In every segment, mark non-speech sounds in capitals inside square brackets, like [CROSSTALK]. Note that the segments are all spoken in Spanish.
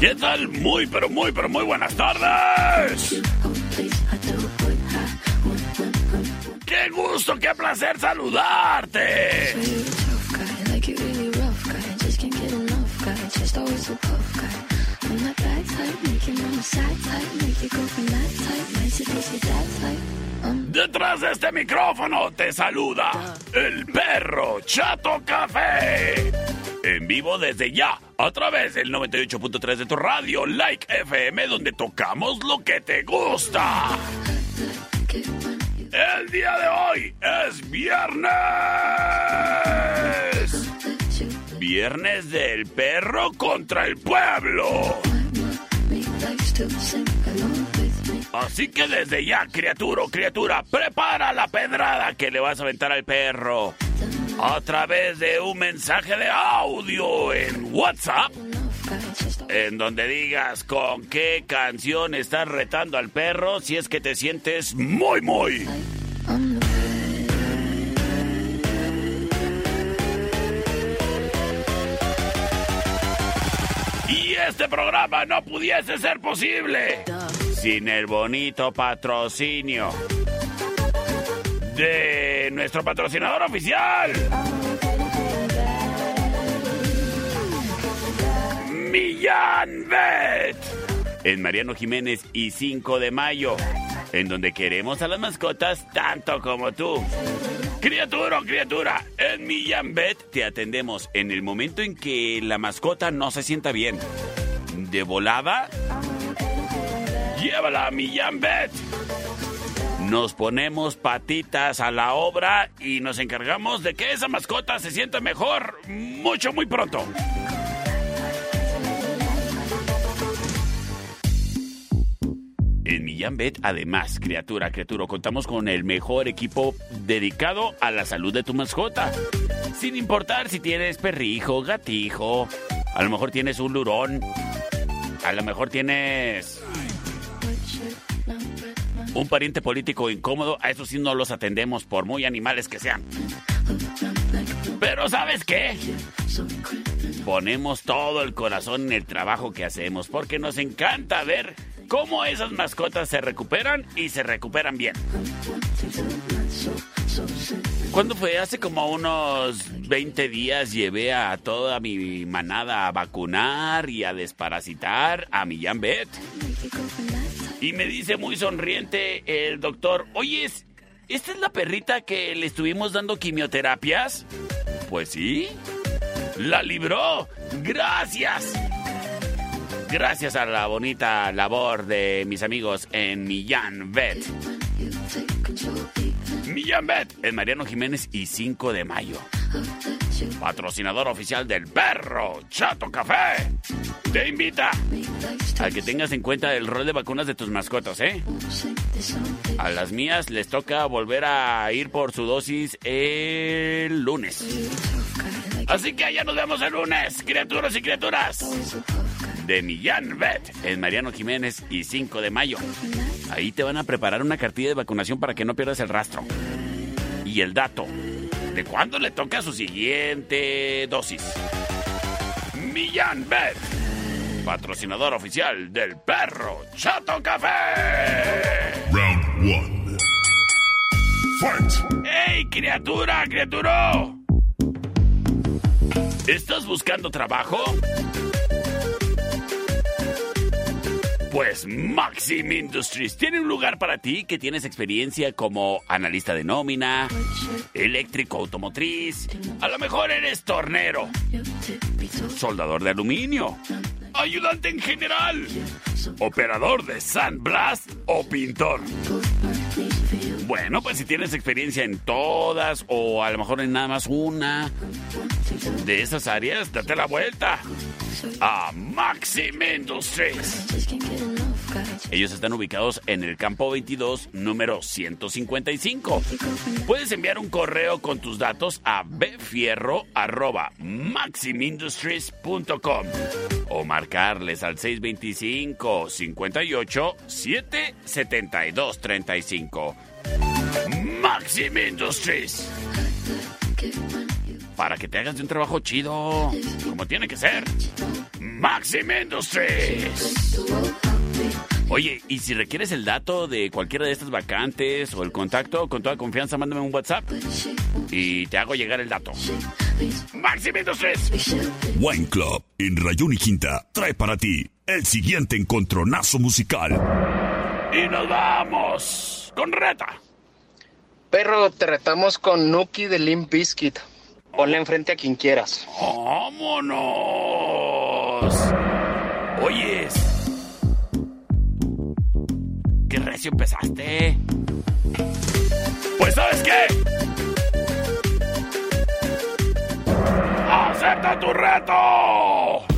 ¿Qué tal? Muy, pero muy, pero muy buenas tardes. ¡Qué gusto, qué placer saludarte! Detrás de este micrófono te saluda el perro Chato Café. En vivo desde ya, a través del 98.3 de tu radio, Like FM, donde tocamos lo que te gusta. El día de hoy es viernes. Viernes del perro contra el pueblo. Así que desde ya, criatura criatura, prepara la pedrada que le vas a aventar al perro. A través de un mensaje de audio en WhatsApp. En donde digas con qué canción estás retando al perro si es que te sientes muy, muy. Y este programa no pudiese ser posible sin el bonito patrocinio de nuestro patrocinador oficial. Millán Bet. En Mariano Jiménez y 5 de mayo. En donde queremos a las mascotas tanto como tú. Criatura criatura, en Millán Bet te atendemos en el momento en que la mascota no se sienta bien. De volada, llévala a Millán Bet. Nos ponemos patitas a la obra y nos encargamos de que esa mascota se sienta mejor mucho, muy pronto. En Millán Bet, además, criatura, criatura, contamos con el mejor equipo dedicado a la salud de tu mascota. Sin importar si tienes perrijo, gatijo, a lo mejor tienes un lurón, a lo mejor tienes un pariente político incómodo, a eso sí no los atendemos por muy animales que sean. Pero ¿sabes qué? Ponemos todo el corazón en el trabajo que hacemos porque nos encanta ver cómo esas mascotas se recuperan y se recuperan bien. ¿Cuándo fue? Hace como unos 20 días llevé a toda mi manada a vacunar y a desparasitar a mi Bet. Y me dice muy sonriente el doctor, oye, ¿esta es la perrita que le estuvimos dando quimioterapias? Pues sí, la libró. Gracias. Gracias a la bonita labor de mis amigos en Millán Vet. Millán Vet en Mariano Jiménez y 5 de mayo. Patrocinador oficial del perro Chato Café. Te invita a que tengas en cuenta el rol de vacunas de tus mascotas, ¿eh? A las mías les toca volver a ir por su dosis el lunes. Así que allá nos vemos el lunes, criaturas y criaturas. de Millán Vet en Mariano Jiménez y 5 de mayo. Ahí te van a preparar una cartilla de vacunación para que no pierdas el rastro. Y el dato de cuándo le toca su siguiente dosis. Millán Vet, patrocinador oficial del perro Chato Café. Round one. Fight. ¡Ey, criatura, criatura! ¿Estás buscando trabajo? Pues Maxim Industries. Tiene un lugar para ti que tienes experiencia como analista de nómina, eléctrico automotriz, a lo mejor eres tornero, soldador de aluminio, ayudante en general, operador de sandblast o pintor. Bueno, pues si tienes experiencia en todas o a lo mejor en nada más una de esas áreas, date la vuelta a Maxim Industries. Ellos están ubicados en el campo 22, número 155. Puedes enviar un correo con tus datos a bfierro.maximindustries.com o marcarles al 625 58 772 35. Maxim Industries. Para que te hagas de un trabajo chido, como tiene que ser. Maxim Industries. Oye, y si requieres el dato de cualquiera de estas vacantes o el contacto, con toda confianza, mándame un WhatsApp y te hago llegar el dato. Maxim Industries. Wine Club en Rayón y Quinta trae para ti el siguiente encontronazo musical. Y nos vamos con reta. Perro, te retamos con Nuki de Limp Bizkit. Ponle enfrente a quien quieras. ¡Vámonos! Oyes. ¿Qué recio empezaste? Pues ¿sabes qué? ¡Acepta tu reto!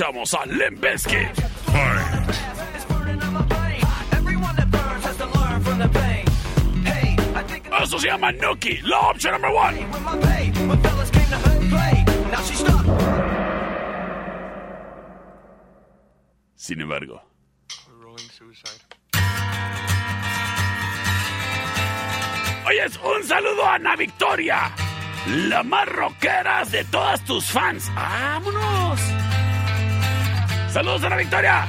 Escuchamos a Limp Bizkit. Eso se llama Nuki, la opción number one. Sin embargo. Oyes, un saludo a Ana Victoria, la más rockera de todas tus fans. ¡Vámonos! ¡Saludos a Ana Victoria!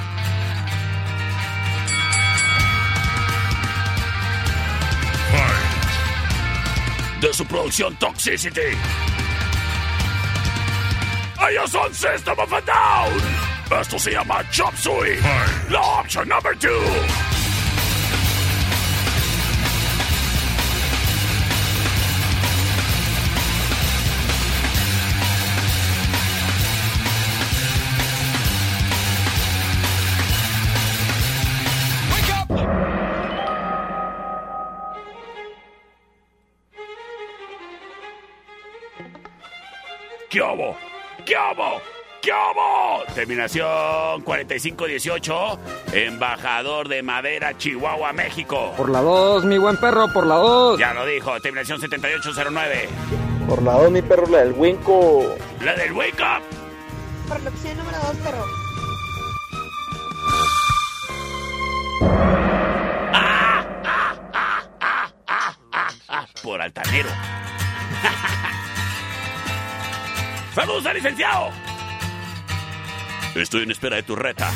De su producción Toxicity. Ellos son System of a Down. Esto se llama Chop Suey. La opción number two. ¿Qué hago? ¿Qué hago? ¿Qué hago? Terminación 4518, embajador de Madera, Chihuahua, México. Por la 2, mi buen perro, por la 2. Ya lo dijo, terminación 7809. Por la 2, mi perro, la del Winco. La del Wake Up. Por la opción número 2, perro. Por altanero. ¡Saludos al licenciado! Estoy en espera de tu reta.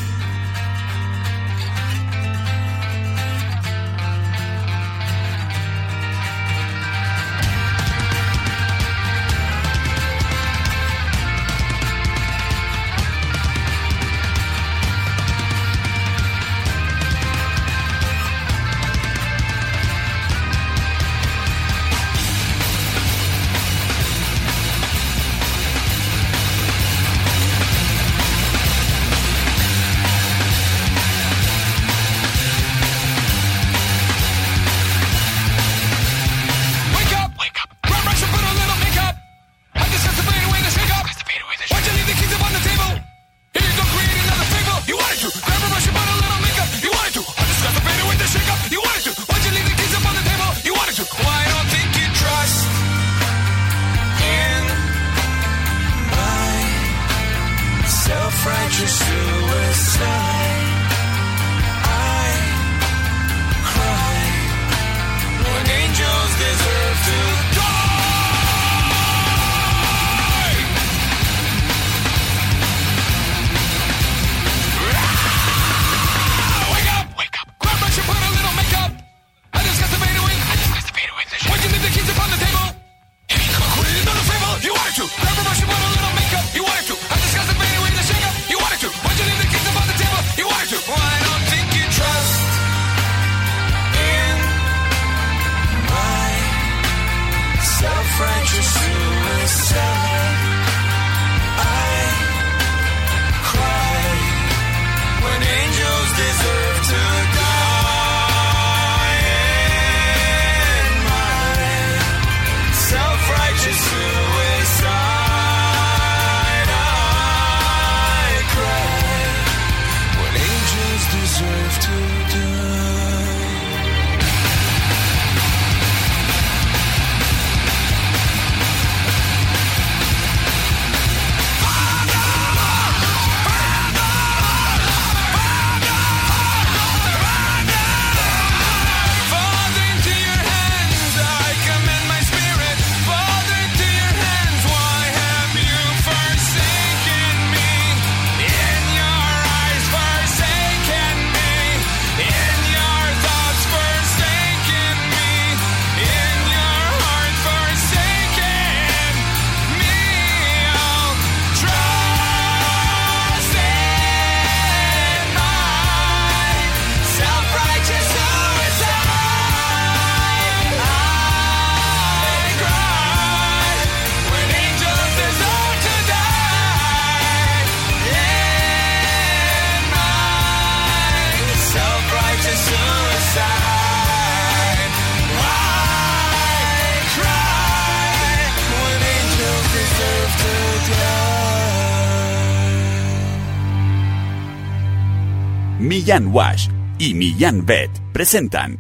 Millán Wash y Millán Vet presentan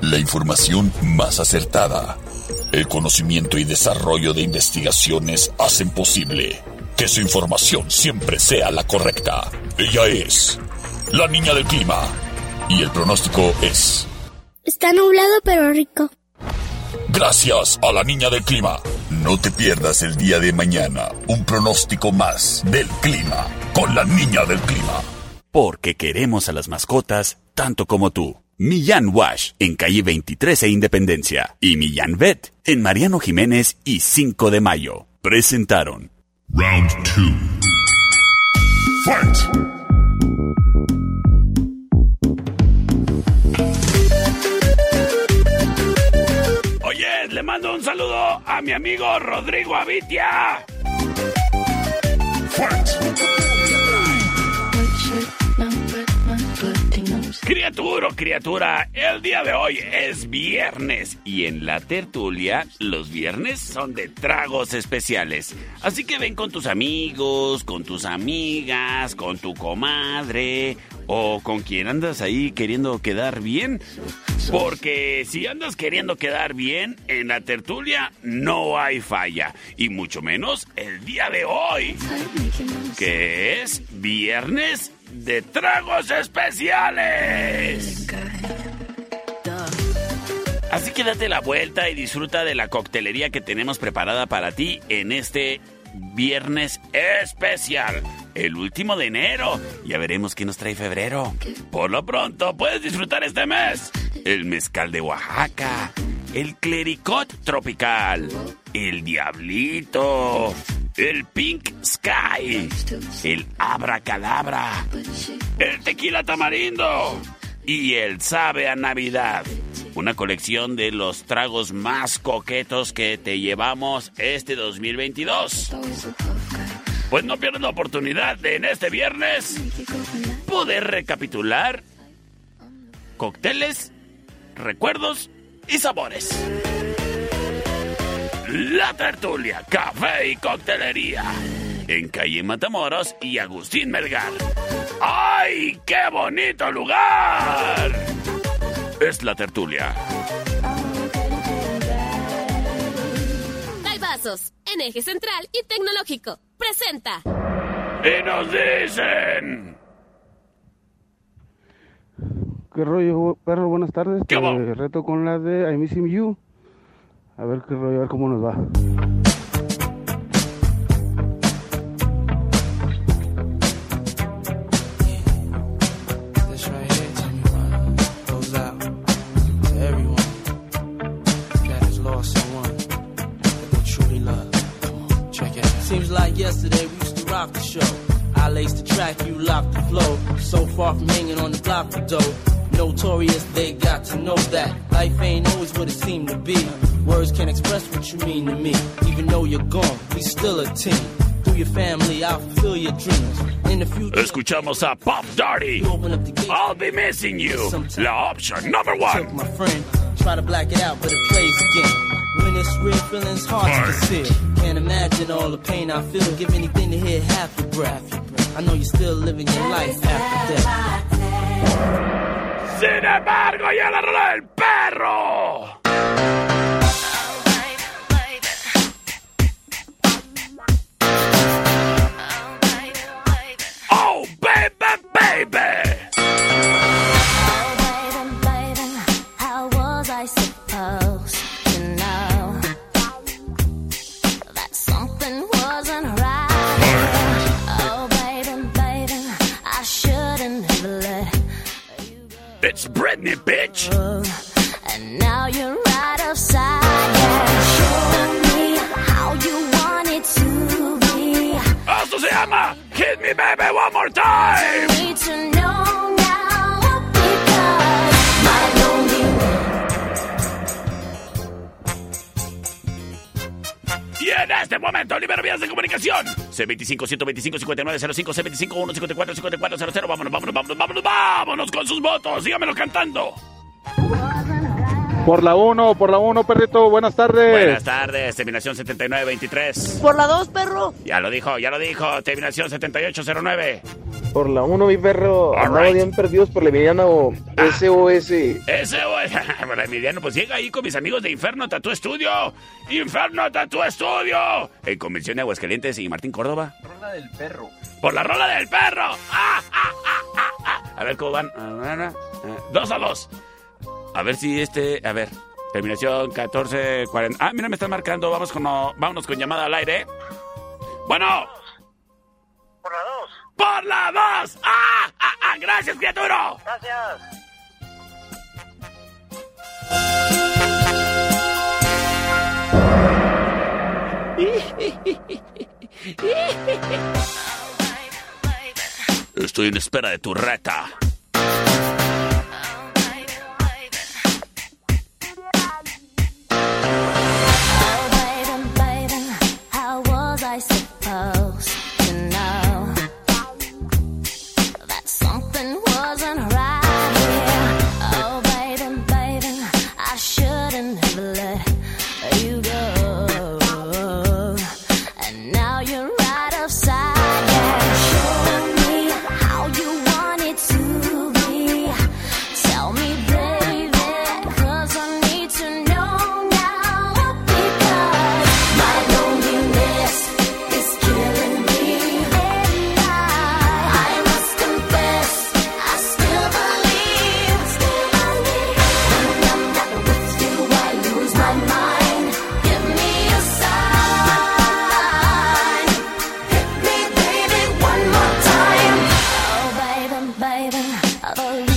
La información más acertada. El conocimiento y desarrollo de investigaciones hacen posible que su información siempre sea la correcta. Ella es la niña del clima. Y el pronóstico es... Está nublado pero rico. Gracias a la niña del clima. No te pierdas el día de mañana un pronóstico más del clima con la niña del clima. Porque queremos a las mascotas tanto como tú. Millán Wash en calle 23 e Independencia y Millán Vet en Mariano Jiménez y 5 de Mayo. Presentaron Round 2. Fight! Oye, le mando un saludo a mi amigo Rodrigo Avitia. Criatura, criatura, el día de hoy es viernes y en la tertulia los viernes son de tragos especiales. Así que ven con tus amigos, con tus amigas, con tu comadre o con quien andas ahí queriendo quedar bien. Porque si andas queriendo quedar bien, en la tertulia no hay falla. Y mucho menos el día de hoy, que es viernes de tragos especiales. Así que date la vuelta y disfruta de la coctelería que tenemos preparada para ti en este viernes especial, el último de enero. Ya veremos qué nos trae febrero. Por lo pronto, puedes disfrutar este mes el mezcal de Oaxaca, el clericot tropical, el diablito, el pink sky, el abracadabra, el tequila tamarindo y el sabe a Navidad. Una colección de los tragos más coquetos que te llevamos este 2022. Pues no pierdas la oportunidad de en este viernes poder recapitular cócteles, recuerdos y sabores. La Tertulia, Café y Coctelería. En calle Matamoros y Agustín Melgar. ¡Ay, qué bonito lugar! Es la tertulia. Vasos, en eje central y tecnológico. Presenta. Y nos dicen... ¿Qué rollo, perro? Buenas tardes. ¿Qué Te reto con la de I Miss You. A ver qué rollo, a ver cómo nos va. This right here, tell me why, goes out to everyone that lost someone that they truly love. Check it. Seems like yesterday we used to rock the show. I laced the track, you locked the flow. So far from hanging on the block of dough. Notorious, they got to know that life ain't always what it seemed to be. Words can't express what you mean to me. Even though you're gone, we still a team. Through your family, I'll fulfill your dreams. In the future, Escuchamos a Pop Darty. you open up the gate. I'll be missing you. La option number Took one. my friend, try to black it out, but it plays again. When it's real, feeling's hard to conceal. Can't imagine all the pain I feel. Give anything to hear half your breath. I know you're still living your life after death. Sin embargo, ya la rola del perro. Let It's Britney, bitch. And now momento, libero vías de comunicación. C25-125-5905, C25-154-5400. Vámonos, vámonos, vámonos, vámonos, vámonos con sus votos. Síganmelo cantando. Por la 1, por la 1, perrito, buenas tardes. Buenas tardes, terminación 7923. Por la dos, perro. Ya lo dijo, ya lo dijo, terminación 7809. Por la 1, mi perro. All Andaba right. bien perdidos por la Emiliano SOS. Ese, güey, bueno, Emiliano, pues llega ahí con mis amigos de Inferno Tattoo Studio. Inferno Tattoo Studio. En Convención de Aguascalientes y Martín Córdoba. Rola del perro. Por la rola del perro. ¡Ah, ah, ah, ah, ah! A ver cómo van. Ah, ah, ah. Dos a dos. A ver si este. A ver. Terminación 1440. Ah, mira, me están marcando. Vamos con, vámonos con llamada al aire. Bueno. Por la dos. ¡Por la dos! ¡Ah! ¡Ah! ah! ¡Gracias, criatura! Gracias. Estoy en espera de tu reta. driver. Of a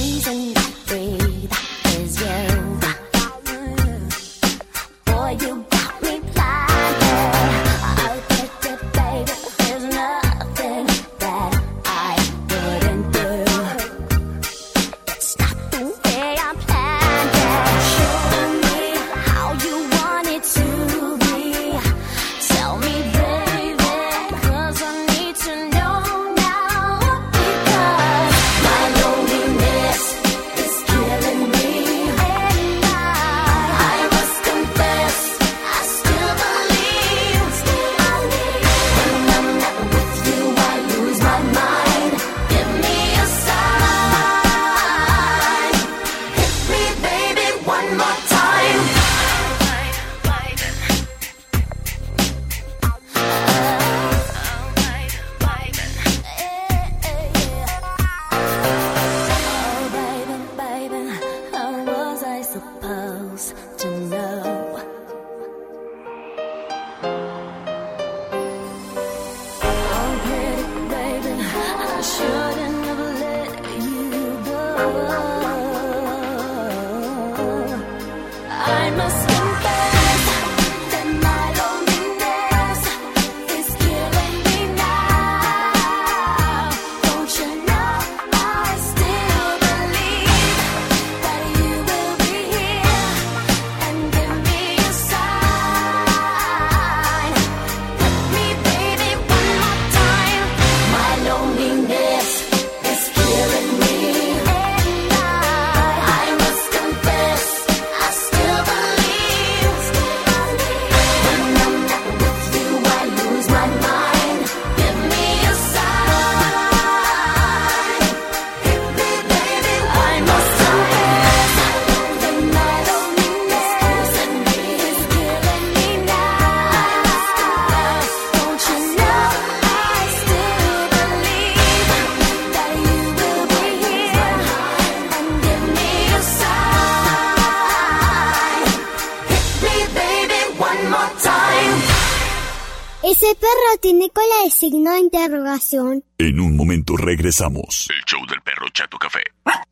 signo de interrogación. En un momento regresamos. El show del perro Chato Café.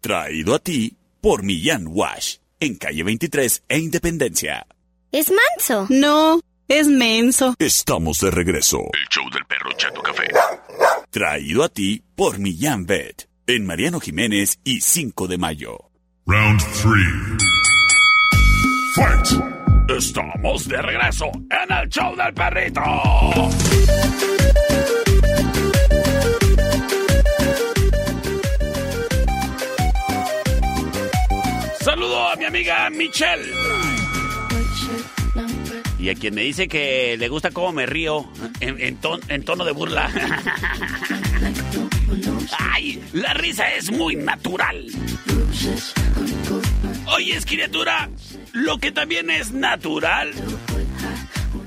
Traído a ti por Millán Wash. En calle 23 e Independencia. ¿Es manso? No, es menso. Estamos de regreso. El show del perro Chato Café. Traído a ti por Millán Vet. En Mariano Jiménez y 5 de mayo. Round 3. Fight! Estamos de regreso en el show del perrito. Saludo a mi amiga Michelle. Y a quien me dice que le gusta cómo me río en, en ton- en tono de burla. [LAUGHS] ¡Ay! La risa es muy natural. Oye, criatura, lo que también es natural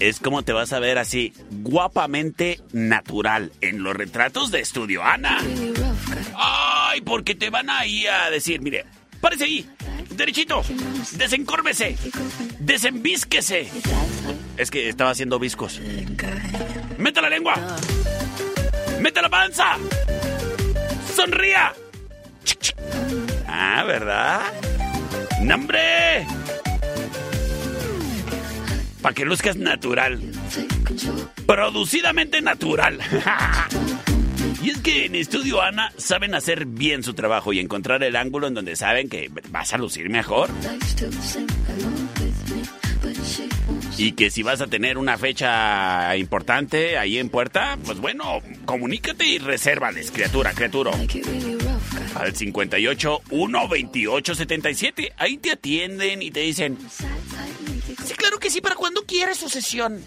es cómo te vas a ver así, guapamente natural, en los retratos de Estudio Ana. ¡Ay! Porque te van ahí a decir, mire, párese ahí, derechito, desencórvese, desenvísquese. Es que estaba haciendo viscos. ¡Meta la lengua! ¡Meta la panza! ¡Sonría! Ah, ¿verdad? ¡Nombre! Para que luzcas natural. Producidamente natural. [LAUGHS] y es que en Estudio Ana saben hacer bien su trabajo y encontrar el ángulo en donde saben que vas a lucir mejor. Y que si vas a tener una fecha importante ahí en puerta, pues bueno, comunícate y resérvales, criatura, criatura. Al 58 128 77. Ahí te atienden y te dicen. Sí, claro que sí, para cuando quieres su sesión.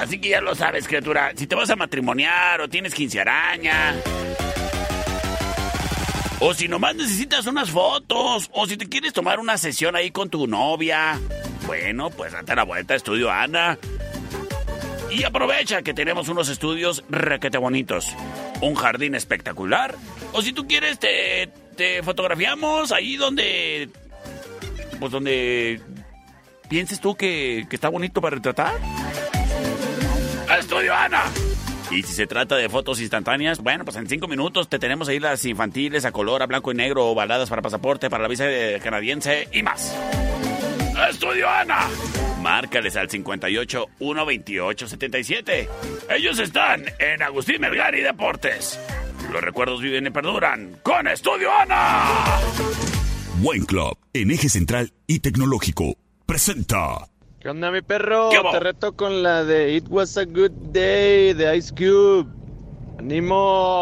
Así que ya lo sabes, criatura. Si te vas a matrimoniar o tienes quince araña. O si nomás necesitas unas fotos. O si te quieres tomar una sesión ahí con tu novia. Bueno, pues date la vuelta a Estudio Ana. Y aprovecha que tenemos unos estudios requete bonitos. Un jardín espectacular. O si tú quieres, te, te fotografiamos ahí donde. Pues donde. Pienses tú que, que está bonito para retratar. ¡A Estudio Ana! Y si se trata de fotos instantáneas, bueno, pues en cinco minutos te tenemos ahí las infantiles a color, a blanco y negro, ovaladas para pasaporte, para la visa de canadiense y más. ¡Estudio Ana! Márcales al 58 128 77. Ellos están en Agustín Melgar y Deportes. Los recuerdos viven y perduran con Estudio Ana. Wine Club, en eje central y tecnológico, presenta. ¿Qué onda, mi perro? Te reto con la de It Was a Good Day de Ice Cube. ¡Animo!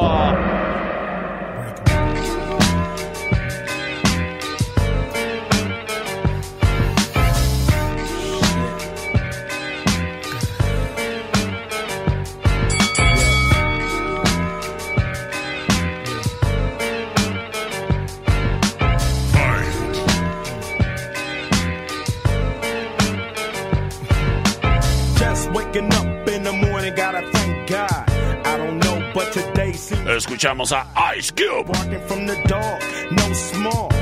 Escuchamos a Ice Cube. barking from the dog, no small.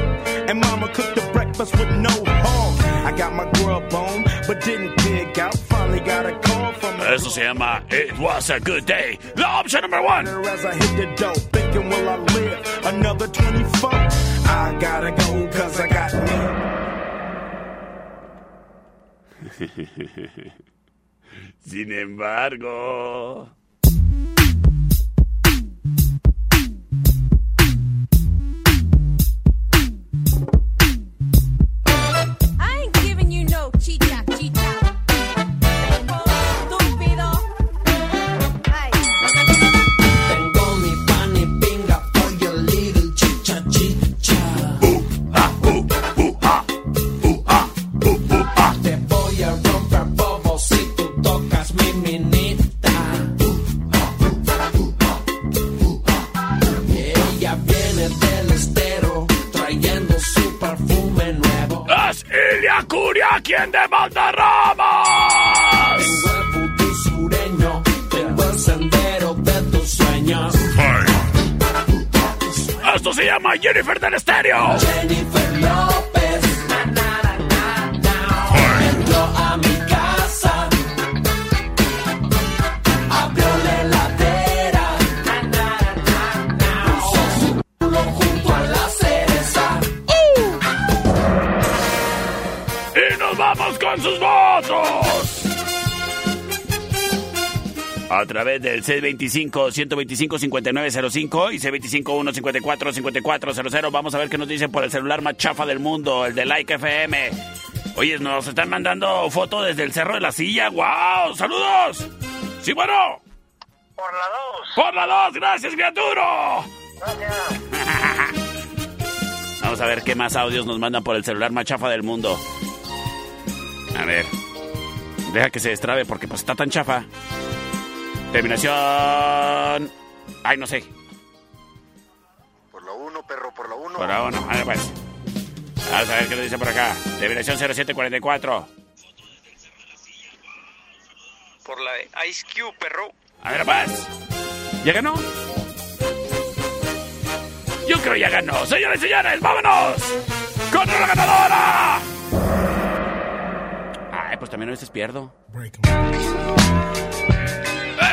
And mama cooked the breakfast with no hog. I got my grub on, but didn't dig out. Finally got a call from Eso se llama It Was a Good Day. La opción number one. as I hit the dope, thinking will I live another 24? I gotta go cause I got me. [LAUGHS] Sin embargo. Chicha, chicha. Curia quien demanda ramas! Tengo el vudú sureño, tengo el sendero de tus sueños. Esto se llama Jennifer del Estéreo. Jennifer López. Través del C25-125-5905 y C25-154-5400. Vamos a ver qué nos dicen por el celular más chafa del mundo, el de Like FM. Oye, nos están mandando foto desde el Cerro de la Silla. ¡Wow! ¡Saludos! Sí, bueno. Por la 2. Por la 2, gracias, criatura. [LAUGHS] Vamos a ver qué más audios nos mandan por el celular más chafa del mundo. A ver. Deja que se destrabe porque pues está tan chafa. Terminación. Ay, no sé. Por la 1, perro, por la 1. Por la uno. A ver, pues. Vamos a ver qué nos dice por acá. Terminación 0744. Por la de Ice Cube, perro. A ver, pues. ¿Ya ganó? Yo creo ya ganó. Señores y señores, vámonos. ¡Con la ganadora! Ay, pues también a veces pierdo.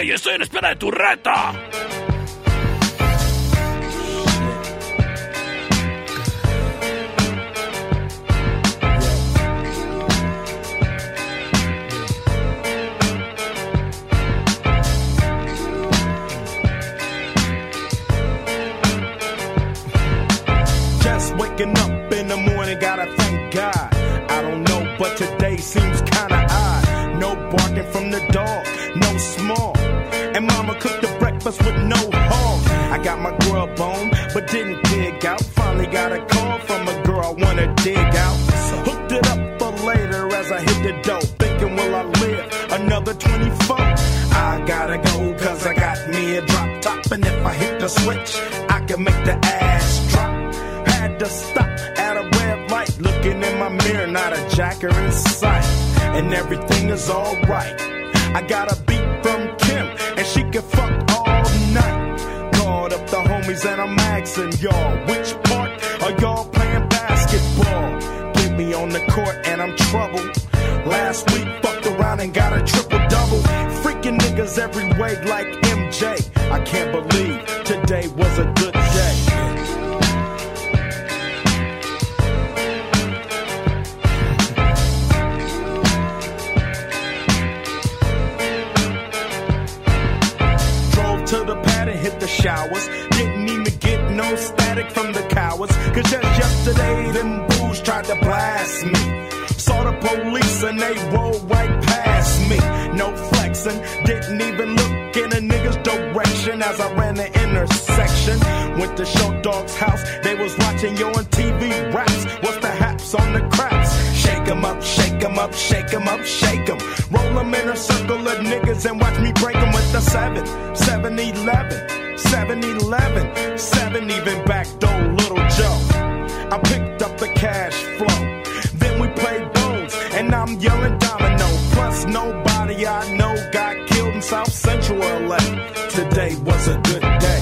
¡Ey, estoy en espera de tu reta! Just waking up in the morning, gotta thank God. I don't know, but today seems kinda odd. No barking from the dog, my grub on, but didn't dig out. Finally got a call from a girl I wanna dig out. Hooked it up for later as I hit the dope. Thinking, will I live another 24? I gotta go, cause I got me a drop top. And if I hit the switch, I can make the ass drop. Had to stop at a red light, looking in my mirror, not a jacker in sight. And everything is alright. I got a beat from Kim, and she can fuck. Up the homies, and I'm asking y'all, which part are y'all playing basketball? Get me on the court, and I'm troubled. Last week, fucked around and got a triple double. Freaking niggas every way like MJ. I can't believe cowards. Cause just yesterday, them booze tried to blast me. Saw the police and they rolled right past me. No flexing, didn't even look in a nigga's direction as I ran the intersection. Went to Show Dog's house, they was watching you on TV raps. What's the haps on the craps? Shake 'em up, shake 'em up, shake 'em up, shake 'em. Roll 'em in a circle of niggas and watch me break 'em with the 7, 7 11, 7 11, 7 even back. I picked up the cash flow. Then we played bones, and I'm yelling domino. Plus, nobody I know got killed in South Central LA. Today was a good day.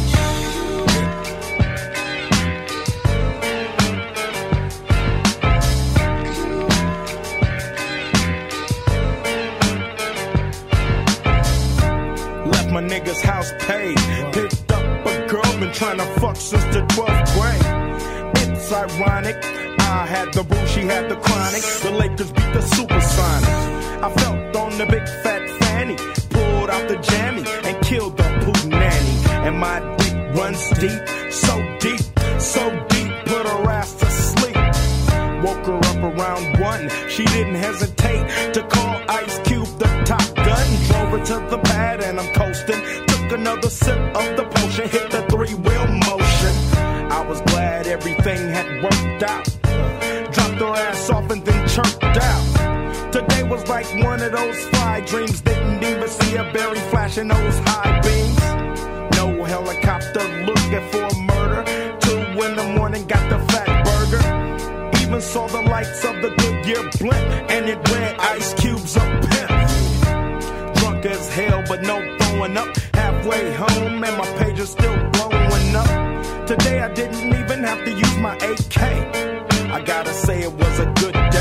Left my nigga's house paid. Picked up a girl, been trying to fuck since the 12th Ironic. I had the boo, she had the chronic. The Lakers beat the Supersonics. I felt on the big fat fanny, pulled out the jammy and killed the poo nanny. And my dick runs deep, so deep, so deep, put her ass to sleep. Woke her up around one. She didn't hesitate to call Ice Cube the top gun. Drove her to the pad and I'm coasting. Took another sip of the everything had worked out. Dropped her ass off and then chirped out. Today was like one of those fly dreams. Didn't even see a berry flashing those high beams. No helicopter looking for murder. Two in the morning, got the fat burger. Even saw the lights of the Goodyear blimp, and it read Ice Cube's up pimp. Drunk as hell, but no throwing up. Halfway home, and my page is still. Today I didn't even have to use my AK. I gotta say it was a good day.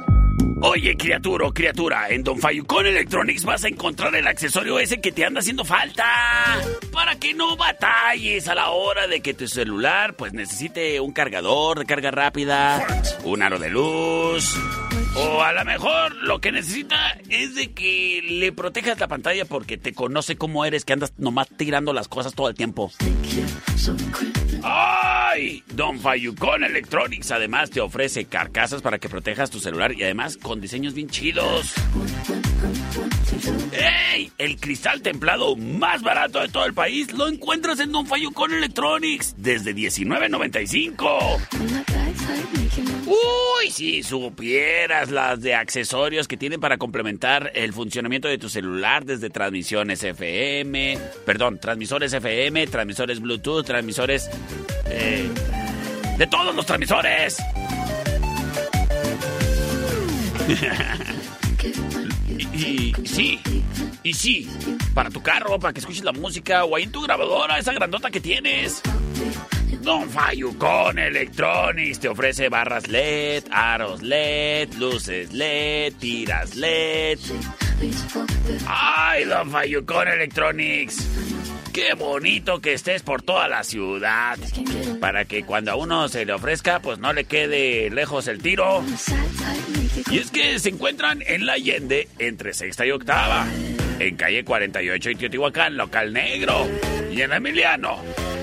Oye, criatura criatura, en Don Fayucón Electronics vas a encontrar el accesorio ese que te anda haciendo falta. Para que no batalles a la hora de que tu celular pues necesite un cargador de carga rápida, un aro de luz. O a lo mejor lo que necesita es de que le protejas la pantalla porque te conoce cómo eres, que andas nomás tirando las cosas todo el tiempo. ¡Ay! Don Fayucón Electronics además te ofrece carcasas para que protejas tu celular y además con diseños bien chidos. ¡Ey! El cristal templado más barato de todo el país lo encuentras en Don Fayucón Electronics desde $19.95. Uy, si supieras las de accesorios que tienen para complementar el funcionamiento de tu celular desde transmisiones FM, perdón, transmisores FM, transmisores Bluetooth, transmisores... eh, de todos los transmisores. [LAUGHS] y, y sí, y sí, para tu carro, para que escuches la música o ahí en tu grabadora, esa grandota que tienes. Don Fayucón Electronics te ofrece barras LED, aros LED, luces LED, tiras LED. ¡Ay, Don Fayucón Electronics! ¡Qué bonito que estés por toda la ciudad! Para que cuando a uno se le ofrezca, pues no le quede lejos el tiro. Y es que se encuentran en la Allende entre sexta y octava. En calle 48 y Teotihuacán, local negro. Y en Emiliano.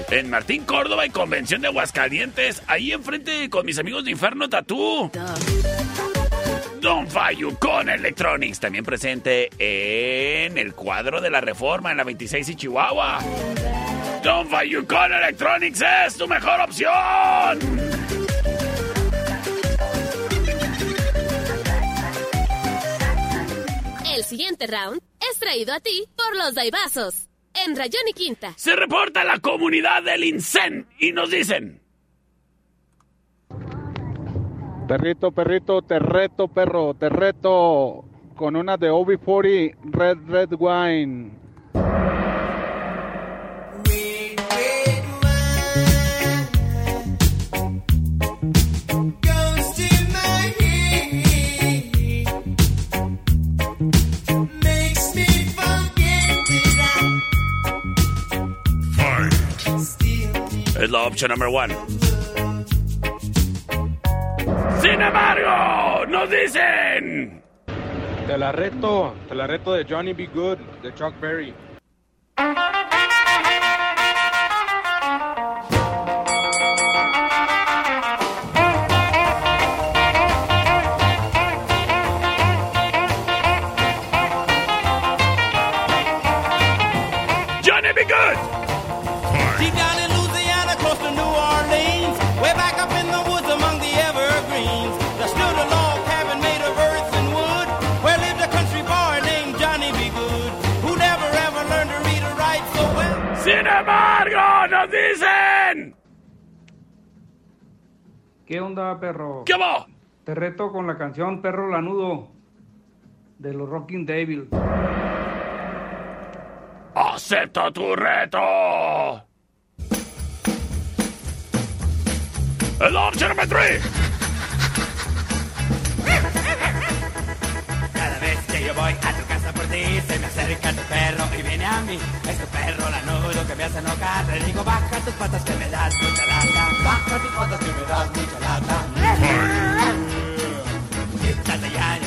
En Martín Córdoba y Convención de Aguascalientes. Ahí enfrente con mis amigos de Inferno Tatú. Don Fayucón Electronics, también presente en el cuadro de la Reforma en la 26 y Chihuahua. Don Fayucón Electronics es tu mejor opción. El siguiente round es traído a ti por los Daibazos. En Rayón y Quinta. Se reporta la comunidad del INSEN y nos dicen... Perrito, perrito, te reto, perro, te reto. Con una de OB40 Red Red Wine. Es la opción number one. Sin embargo, nos dicen. Te la reto, te la reto de Johnny B. Good, de Chuck Berry. Johnny B. Good. ¿Qué onda, perro? ¿Qué va? Te reto con la canción Perro Lanudo de los Rocking Devil. ¡Acepta tu reto! El number a mí. Es tu perro lanudo que me hace enojar. Le digo, baja tus patas que me das mucha lata. Baja tus patas que me das mucha lata.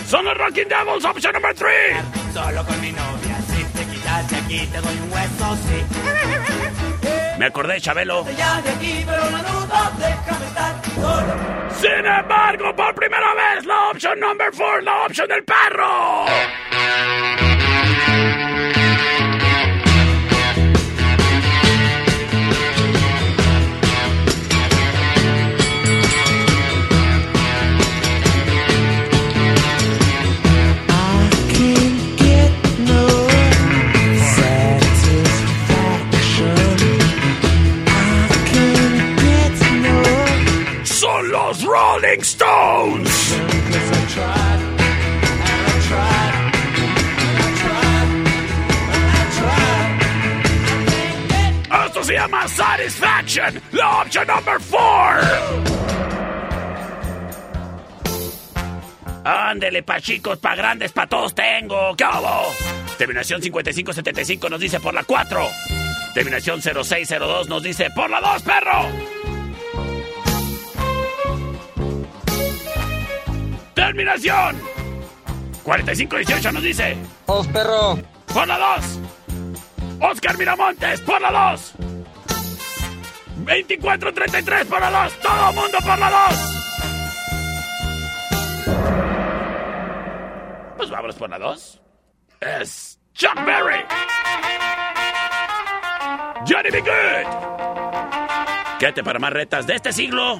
Son los Rocking Devils, option number three. Solo con mi novia, si te quitas de aquí te doy un hueso, sí. Me acordé, Chabelo. Ya de aquí, pero lanudo, déjame estar solo. Sin embargo, por primera vez, la option number four, la option del perro. I tried. Esto se llama Satisfaction, la option number four. Ándele, pa' chicos, pa' grandes, pa' todos tengo. ¿Qué hago? Terminación 5575 nos dice por la 4. Terminación 0602 nos dice por la 2, perro. Terminación 4518 nos dice ¡Dos, perro! por la 2. Oscar Miramontes por la 2. 2433 por la 2. Todo mundo por la 2. Pues vámonos por la 2. Es Chuck Berry. Johnny Be Good. Quédate para más retas de este siglo.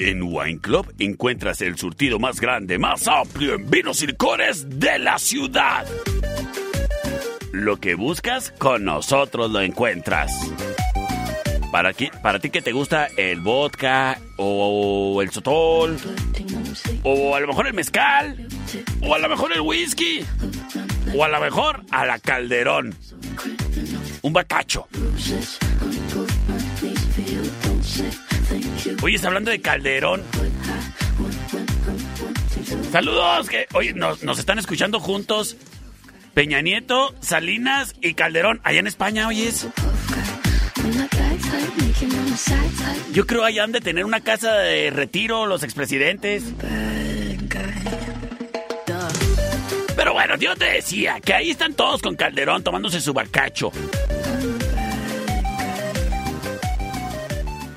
En Wine Club encuentras el surtido más grande, más amplio en vinos y licores de la ciudad. Lo que buscas, con nosotros lo encuentras. Para, qui- para ti que te gusta el vodka o el sotol o a lo mejor el mezcal o a lo mejor el whisky o a lo mejor a la calderón. Un bacacho. Oye, está hablando de Calderón. Saludos, que oye, nos, nos están escuchando juntos. Peña Nieto, Salinas y Calderón, allá en España, oyes. Yo creo allá han de tener una casa de retiro los expresidentes. Pero bueno, yo te decía que ahí están todos con Calderón tomándose su bacacho.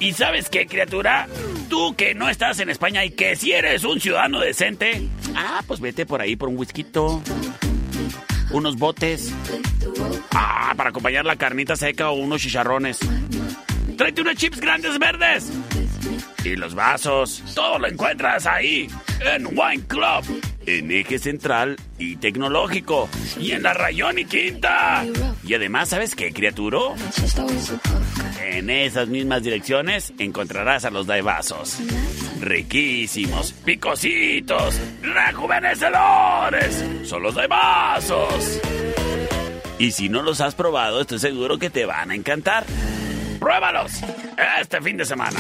¿Y sabes qué, criatura? Tú que no estás en España y que si eres un ciudadano decente, ah, pues vete por ahí por un whisky, unos botes, ah, para acompañar la carnita seca o unos chicharrones. Tráete unos chips grandes verdes. Y los vasos, todo lo encuentras ahí, en Wine Club, en eje central y tecnológico, y en la Rayón y Quinta. Y además, ¿sabes qué, criaturo? En esas mismas direcciones encontrarás a los daibazos. Riquísimos, picositos, rejuvenecedores. Son los daibazos. Y si no los has probado, estoy seguro que te van a encantar. ¡Pruébalos! Este fin de semana.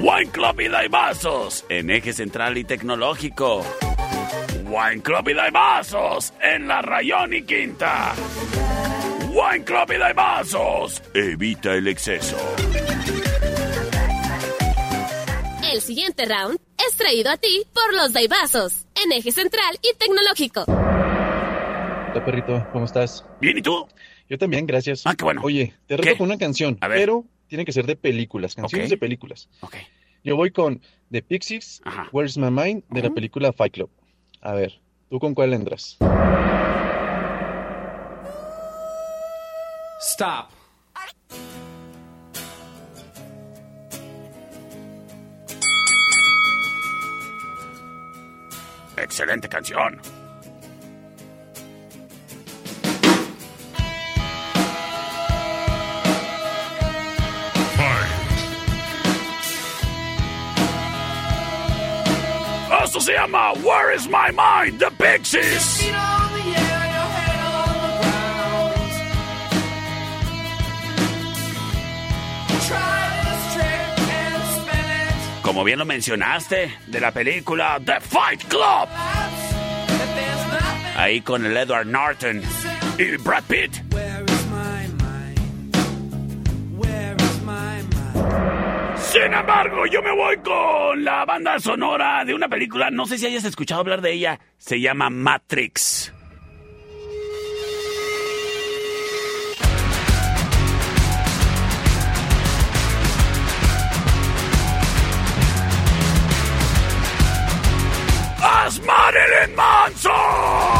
Wine Club y Daibazos en eje central y tecnológico. Wine Club y Daibazos en la Rayón y Quinta. Wine Club y Daibazos. Evita el exceso. El siguiente round es traído a ti por los Daibazos, en eje central y tecnológico. Hola, perrito, ¿cómo estás? Bien, ¿y tú? Yo también, gracias. Ah, qué bueno. Oye, te reto ¿Qué? con una canción, A ver. pero tiene que ser de películas, canciones de películas. Ok. Yo voy con The Pixies, Where's My Mind, de la película Fight Club. A ver, ¿tú con cuál entras? Stop. Excelente canción. Se llama Where is my mind? The Pixies. Como bien lo mencionaste, de la película The Fight Club. Ahí con el Edward Norton y Brad Pitt. Sin embargo, yo me voy con la banda sonora de una película, no sé si hayas escuchado hablar de ella, se llama Matrix. ¡As Marilyn Manson!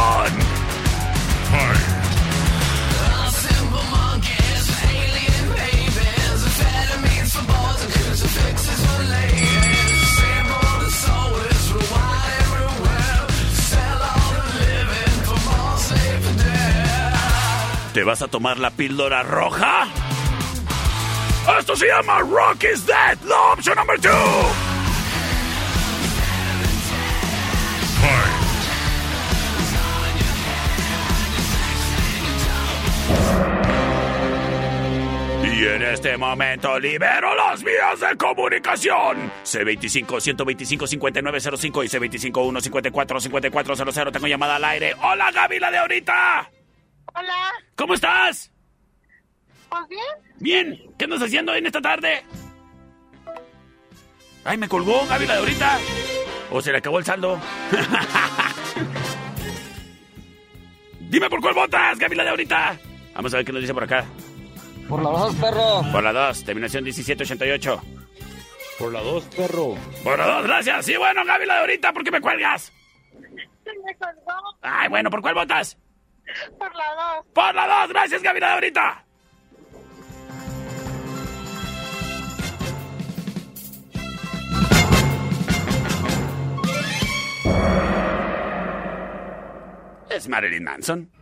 ¿Te vas a tomar la píldora roja? Esto se llama Rock is Dead, la opción number two. Y en este momento libero las vías de comunicación. C25-125-5905 y C25-154-5400. Tengo llamada al aire. Hola, Gaby, la de ahorita. Hola, ¿Cómo estás? ¿pues bien? Bien. ¿Qué andas haciendo en esta tarde? Ay, me colgó Gaby, la de ahorita. ¿O se le acabó el saldo? [LAUGHS] Dime por cuál votas, Gaby, la de ahorita. Vamos a ver qué nos dice por acá. Por la dos, perro. Por la 2, terminación 1788. Por la dos, perro. Por la dos, gracias. Sí, bueno, Gaby, la de ahorita, ¿por qué me cuelgas? Se me colgó. Ay, bueno, ¿por cuál votas? Por la dos. Por la dos, gracias, Gaby, la de ahorita. Es Marilyn Manson.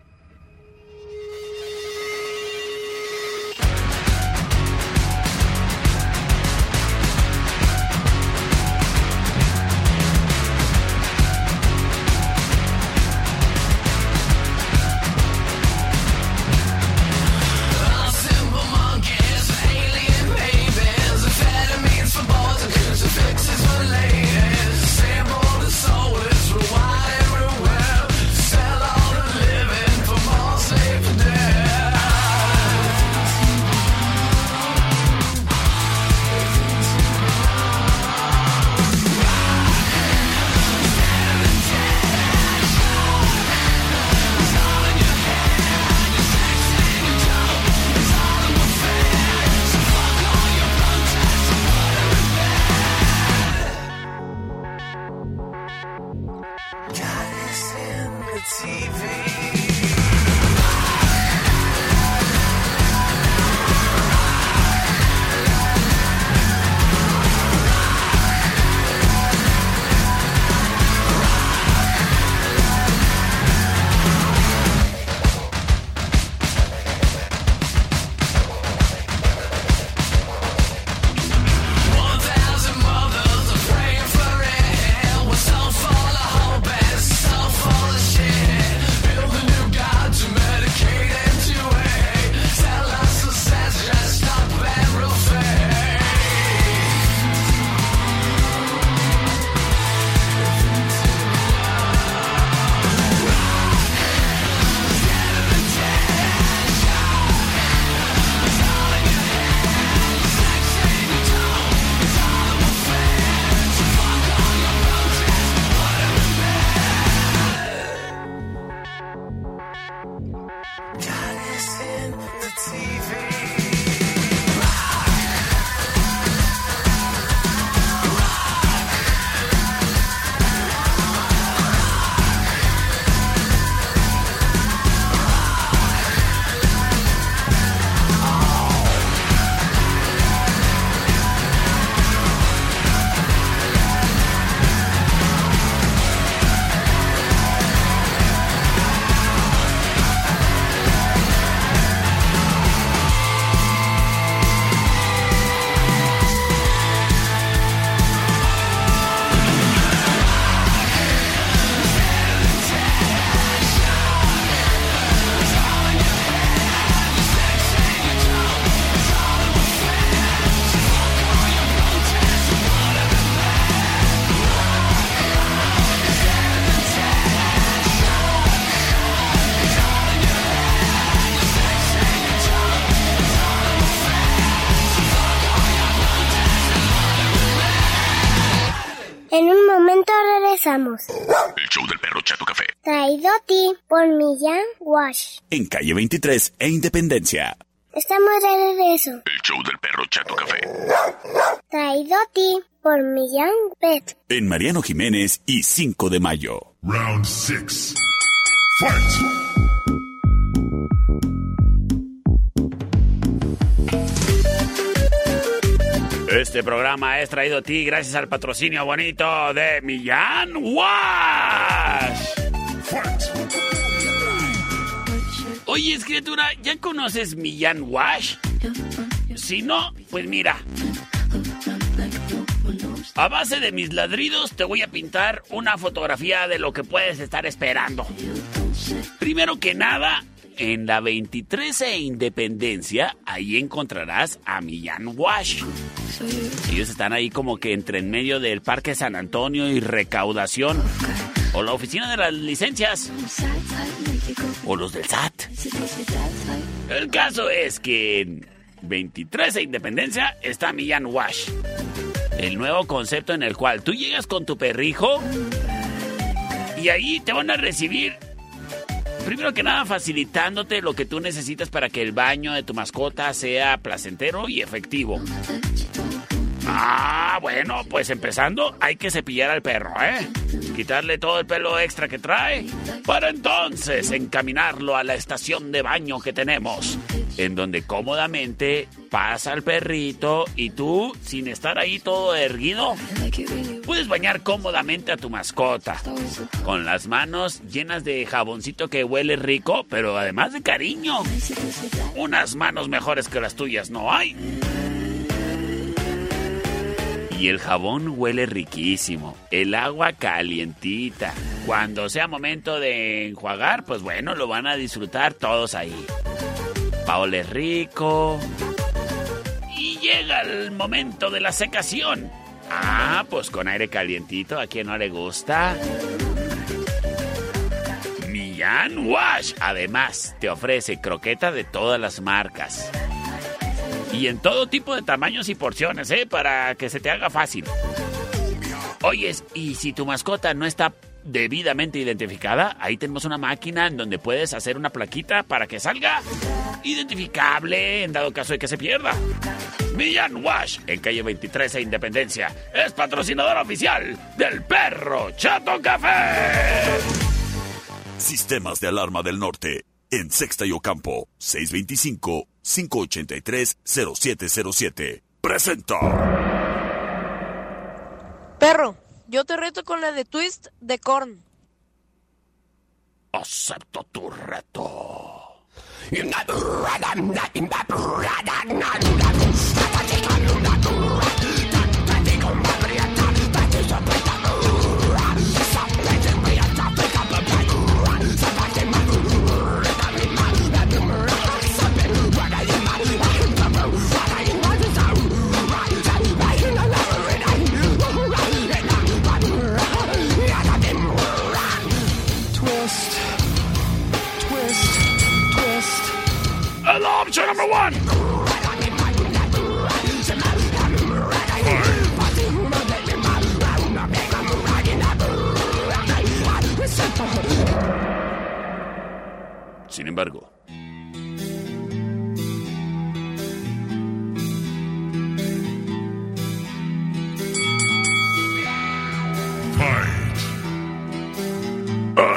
Millán Wash. En calle 23 e Independencia. Estamos de regreso. El show del perro Chato Café. Traído a ti por Millán Pet. En Mariano Jiménez y 5 de mayo. Round 6. Fight! Este programa es traído a ti gracias al patrocinio bonito de Millán Wash. Oye, criatura, ¿ya conoces Millán Wash? Si no, pues mira. A base de mis ladridos te voy a pintar una fotografía de lo que puedes estar esperando. Primero que nada, en la 23 e Independencia, ahí encontrarás a Millán Wash. Ellos están ahí como que entre en medio del Parque San Antonio y Recaudación. O la oficina de las licencias. O los del SAT. El caso es que en 23 e Independencia está Millán Wash. El nuevo concepto en el cual tú llegas con tu perrijo y ahí te van a recibir Primero que nada, facilitándote lo que tú necesitas para que el baño de tu mascota sea placentero y efectivo. Ah, Bueno, pues empezando, hay que cepillar al perro, ¿eh? Quitarle todo el pelo extra que trae para entonces encaminarlo a la estación de baño que tenemos, en donde cómodamente pasa el perrito y tú, sin estar ahí todo erguido, puedes bañar cómodamente a tu mascota, con las manos llenas de jaboncito que huele rico, pero además de cariño. Unas manos mejores que las tuyas no hay. Y el jabón huele riquísimo. El agua calientita. Cuando sea momento de enjuagar, pues bueno, lo van a disfrutar todos ahí. Va a oler rico. Y llega el momento de la secación. Ah, pues con aire calientito, ¿a quien no le gusta? Millán Wash. Además, te ofrece croqueta de todas las marcas. Y en todo tipo de tamaños y porciones, ¿eh? Para que se te haga fácil. Oyes, y si tu mascota no está debidamente identificada, ahí tenemos una máquina en donde puedes hacer una plaquita para que salga identificable en dado caso de que se pierda. Millán Wash, en calle 23 e Independencia, es patrocinador oficial del Perro Chato Café. Sistemas de alarma del norte. En Sexta y Ocampo, 625-583-0707. Presenta. Perro, yo te reto con la de Twist de Korn. Acepto tu reto. Option number one. Sin embargo,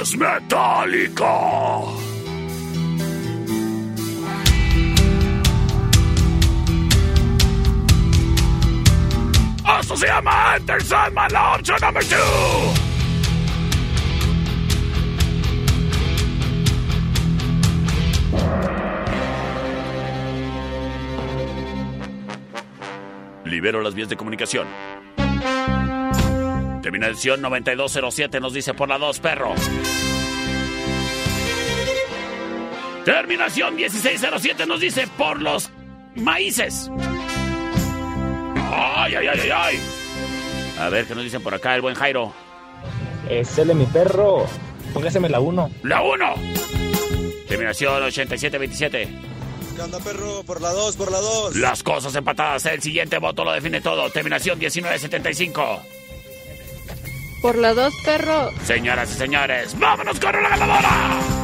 es metálica. Se llama Enter Sandman, la opción number two. Libero las vías de comunicación. Terminación 9207 nos dice por la 2, perro. Terminación 1607 nos dice por los maíces. Ay, ay, ay, ay, ay. A ver qué nos dicen por acá el buen Jairo. Es el de mi perro. Póngaseme la 1. La 1. Terminación 8727. ¿Qué onda, perro? Por la 2, por la 2. Las cosas empatadas. El siguiente voto lo define todo. Terminación 1975. Por la 2, perro. Señoras y señores, vámonos con la ganadora.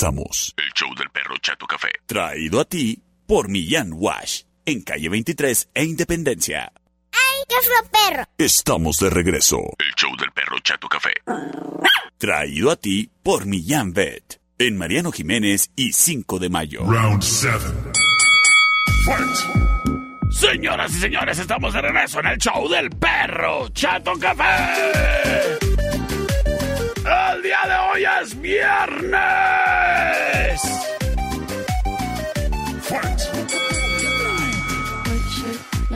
Regresamos. El show del perro Chato Café. Traído a ti por Millán Wash. En calle 23 e Independencia. ¡Ay, qué fue perro! Estamos de regreso. El show del perro Chato Café. Traído a ti por Millán Vet. En Mariano Jiménez y 5 de mayo. Round 7. Señoras y señores, estamos de regreso en el show del perro Chato Café. El día de hoy es viernes.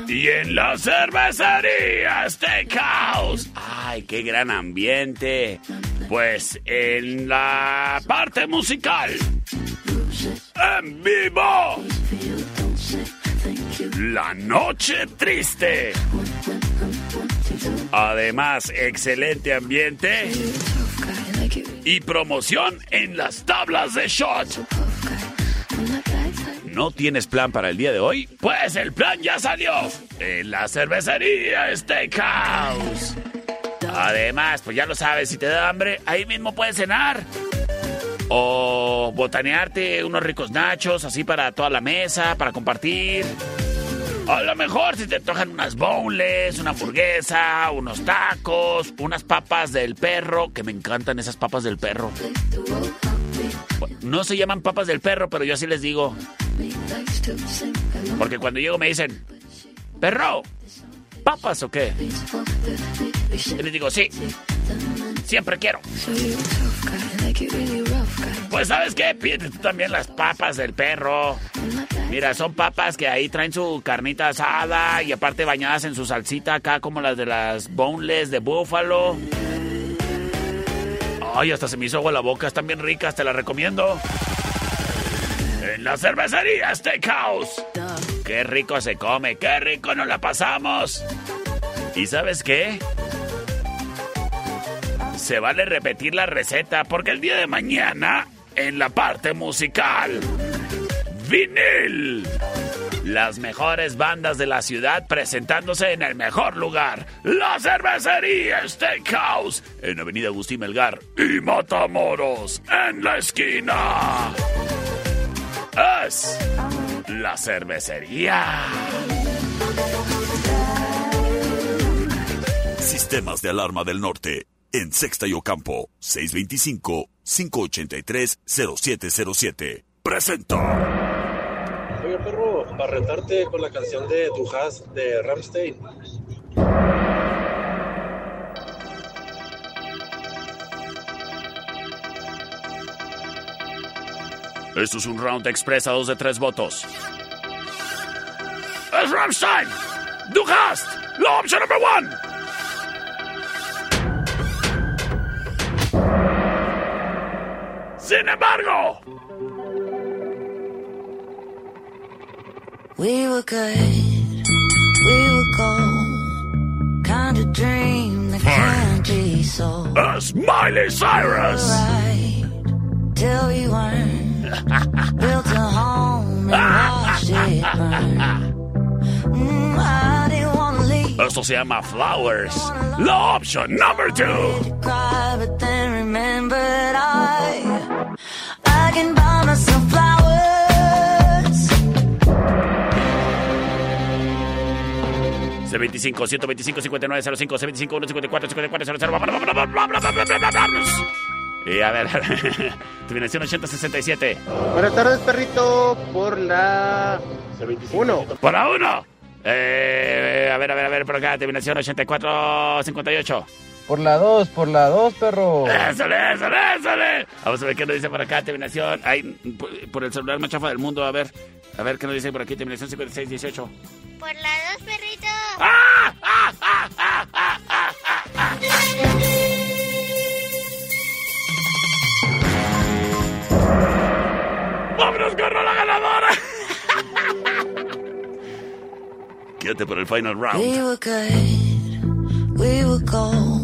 Y en la cervecería Steakhouse. ¡Ay, qué gran ambiente! Pues en la parte musical. En vivo. La noche triste. Además, excelente ambiente. Y promoción en las tablas de shot. ¿No tienes plan para el día de hoy? Pues el plan ya salió. En la cervecería Steakhouse. Además, pues ya lo sabes, si te da hambre, ahí mismo puedes cenar. O botanearte unos ricos nachos, así para toda la mesa, para compartir. A lo mejor si te tocan unas bowls, una hamburguesa, unos tacos, unas papas del perro, que me encantan esas papas del perro. No se llaman papas del perro, pero yo así les digo. Porque cuando llego me dicen, perro, ¿papas o qué? Y les digo, sí, siempre quiero. Pues sabes qué, tú también las papas del perro. Mira, son papas que ahí traen su carnita asada y aparte bañadas en su salsita acá como las de las boneless de búfalo. Ay, hasta se me hizo agua la boca, están bien ricas, te las recomiendo. En la cervecería Steakhouse. Qué rico se come, qué rico nos la pasamos. ¿Y sabes qué? Se vale repetir la receta porque el día de mañana, en la parte musical, vinil. Las mejores bandas de la ciudad presentándose en el mejor lugar, la cervecería Steakhouse, en Avenida Agustín Melgar y Matamoros, en la esquina. Es la cervecería. Sistemas de alarma del norte. En Sexta y Ocampo. 625-583-0707. Presenta. Oye, perro, para retarte con la canción de Dujas de Ramstein. Esto es un round express a dos de tres votos. Es Rammstein. Du hast la opción number one. Sin embargo, We were good, we were gold. Kind of dream that can't be sold. es Miley Cyrus. Right, till we weren't. [LAUGHS] Built a home and watched it burn. Mm, I didn't want to leave. Esto se llama Flowers. La opción number two. Cry, but then remembered I, I can buy myself flowers. C25 125 59 05 C25 154 54 00 vámonos, vámonos, vámonos, vámonos, vámonos, vámonos. Y a ver, terminación 8067. Buenas tardes, perrito, por la 1. Por la 1. Eh, a ver, a ver, a ver, por acá, terminación 8458. Por la 2, por la 2, perro. ¡Ésale, ésale, ésale! Vamos a ver qué nos dice por acá, terminación. Ay, por, el celular más chafa del mundo, a ver. A ver qué nos dice por aquí, terminación 5618. Por la dos, perrito. ¡Vámonos, corro la ganadora! Quédate por el final round. We were good, we were gold.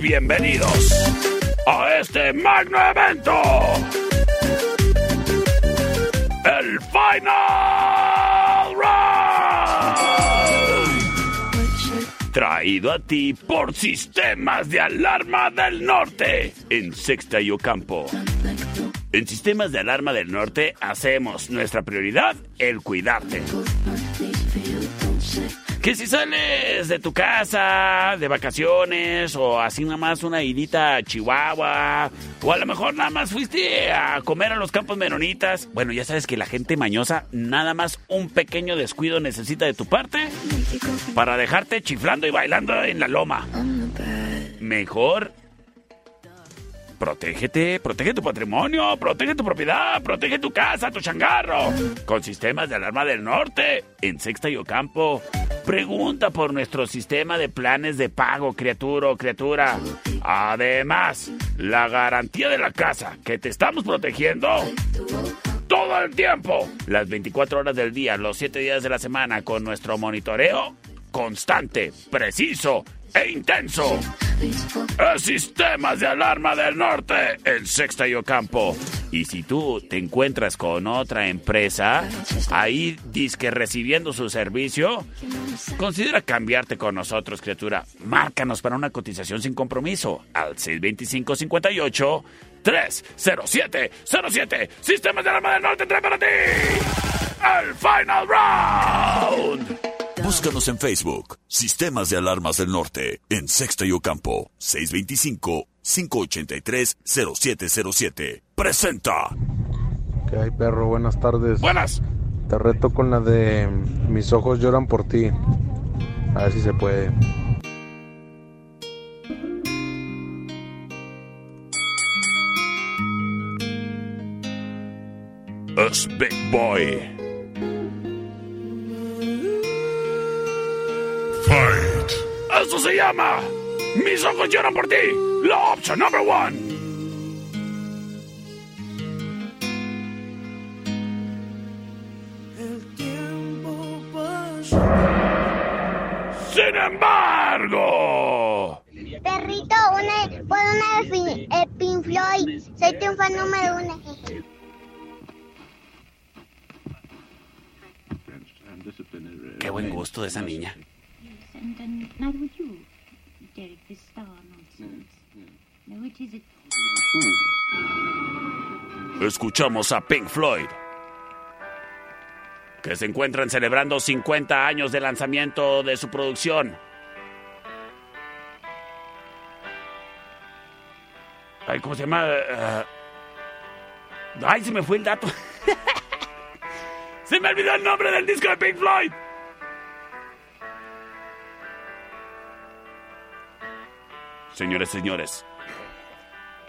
bienvenidos a este magno evento. El Final Round. Traído a ti por Sistemas de Alarma del Norte en Sexta y Ocampo. En Sistemas de Alarma del Norte hacemos nuestra prioridad el cuidarte. Que si sales de tu casa, de vacaciones, o así nada más una idita a Chihuahua, o a lo mejor nada más fuiste a comer a los campos menonitas, bueno, ya sabes que la gente mañosa nada más un pequeño descuido necesita de tu parte para dejarte chiflando y bailando en la loma. Mejor Protégete, protege tu patrimonio, protege tu propiedad, protege tu casa, tu changarro. Con sistemas de alarma del norte, en Sexta y Ocampo. Pregunta por nuestro sistema de planes de pago, criatura o criatura. Además, la garantía de la casa, que te estamos protegiendo todo el tiempo. Las 24 horas del día, los 7 días de la semana, con nuestro monitoreo constante, preciso e intenso. Sistemas de Alarma del Norte en Sexta y Ocampo. Y si tú te encuentras con otra empresa, ahí disque recibiendo su servicio, considera cambiarte con nosotros, criatura. Márcanos para una cotización sin compromiso al 625-58 307 07 Sistemas de Alarma del Norte trae para ti el Final Round. Búscanos en Facebook, Sistemas de Alarmas del Norte, en Sexta y Ocampo, 625-583-0707. Presenta. ¿Qué hay, perro? Buenas tardes. Buenas. Te reto con la de Mis ojos lloran por ti. A ver si se puede. Es Big Boy. Fight. Esto se llama Mis ojos lloran por ti. La opción number one. Sin embargo. Perrito, una, por una de Fin- eh, Pink Floyd. Soy tu fan número uno. jeje. Qué buen gusto de esa niña. And then neither would you, Derek, this star nonsense. No, it isn't. Escuchamos a Pink Floyd. Que se encuentran celebrando 50 años de lanzamiento de su producción. Ay, ¿cómo se llama? Eh, ay, se me fue el dato. [LAUGHS] se me olvidó el nombre del disco de Pink Floyd. señores, señores.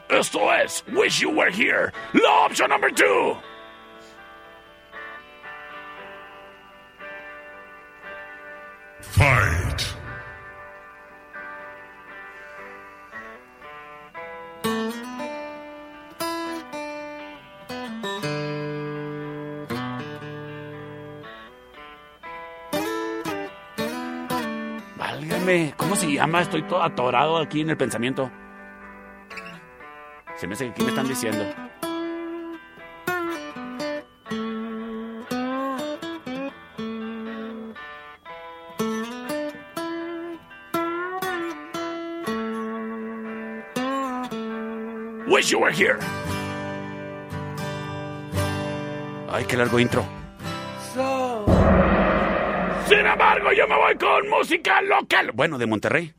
Esto es Wish You Were Here, la opción número 2. Estoy todo atorado aquí en el pensamiento. Se me hace que aquí me están diciendo. Wish you were here. Ay, qué largo intro. Sin embargo, yo me voy con música local. Bueno, de Monterrey.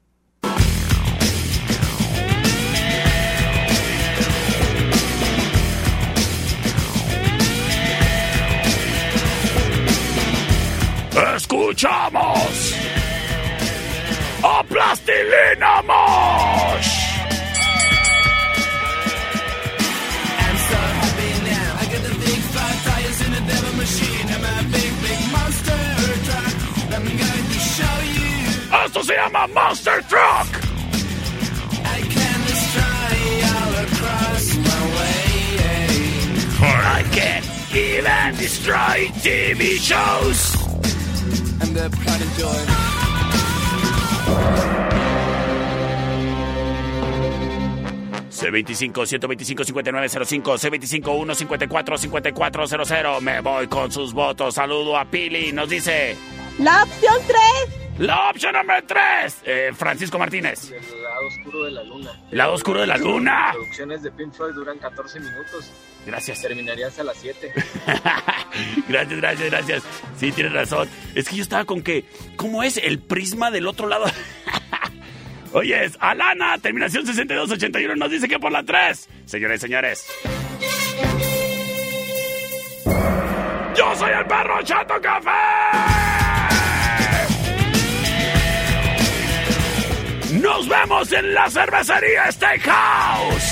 Esto se llama Monster Truck. I can destroy all across my way. I can even destroy TV shows. And the pride and joy. C25 125 5905 C25 154 5400 Me voy con sus votos. Saludo a Pili. Nos dice La opción 3. La opción número 3. Francisco Martínez. El lado oscuro de la luna. El lado oscuro de la luna. Las producciones de Pink Floyd duran 14 minutos. Gracias. Terminaría hasta las 7. [LAUGHS] Gracias, gracias, gracias. Sí, tienes razón. Es que yo estaba con que, ¿cómo es el prisma del otro lado? [LAUGHS] Oye, es Alana, terminación 6281, nos dice que por la 3. Señores, señores. Yo soy el perro Chato Café. Nos vemos en la cervecería Steakhouse.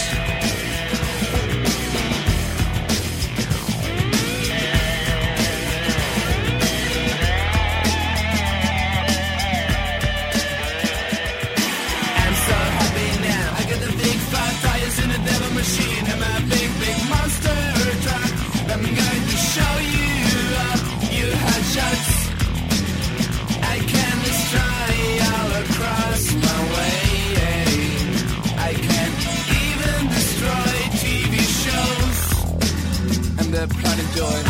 the and join.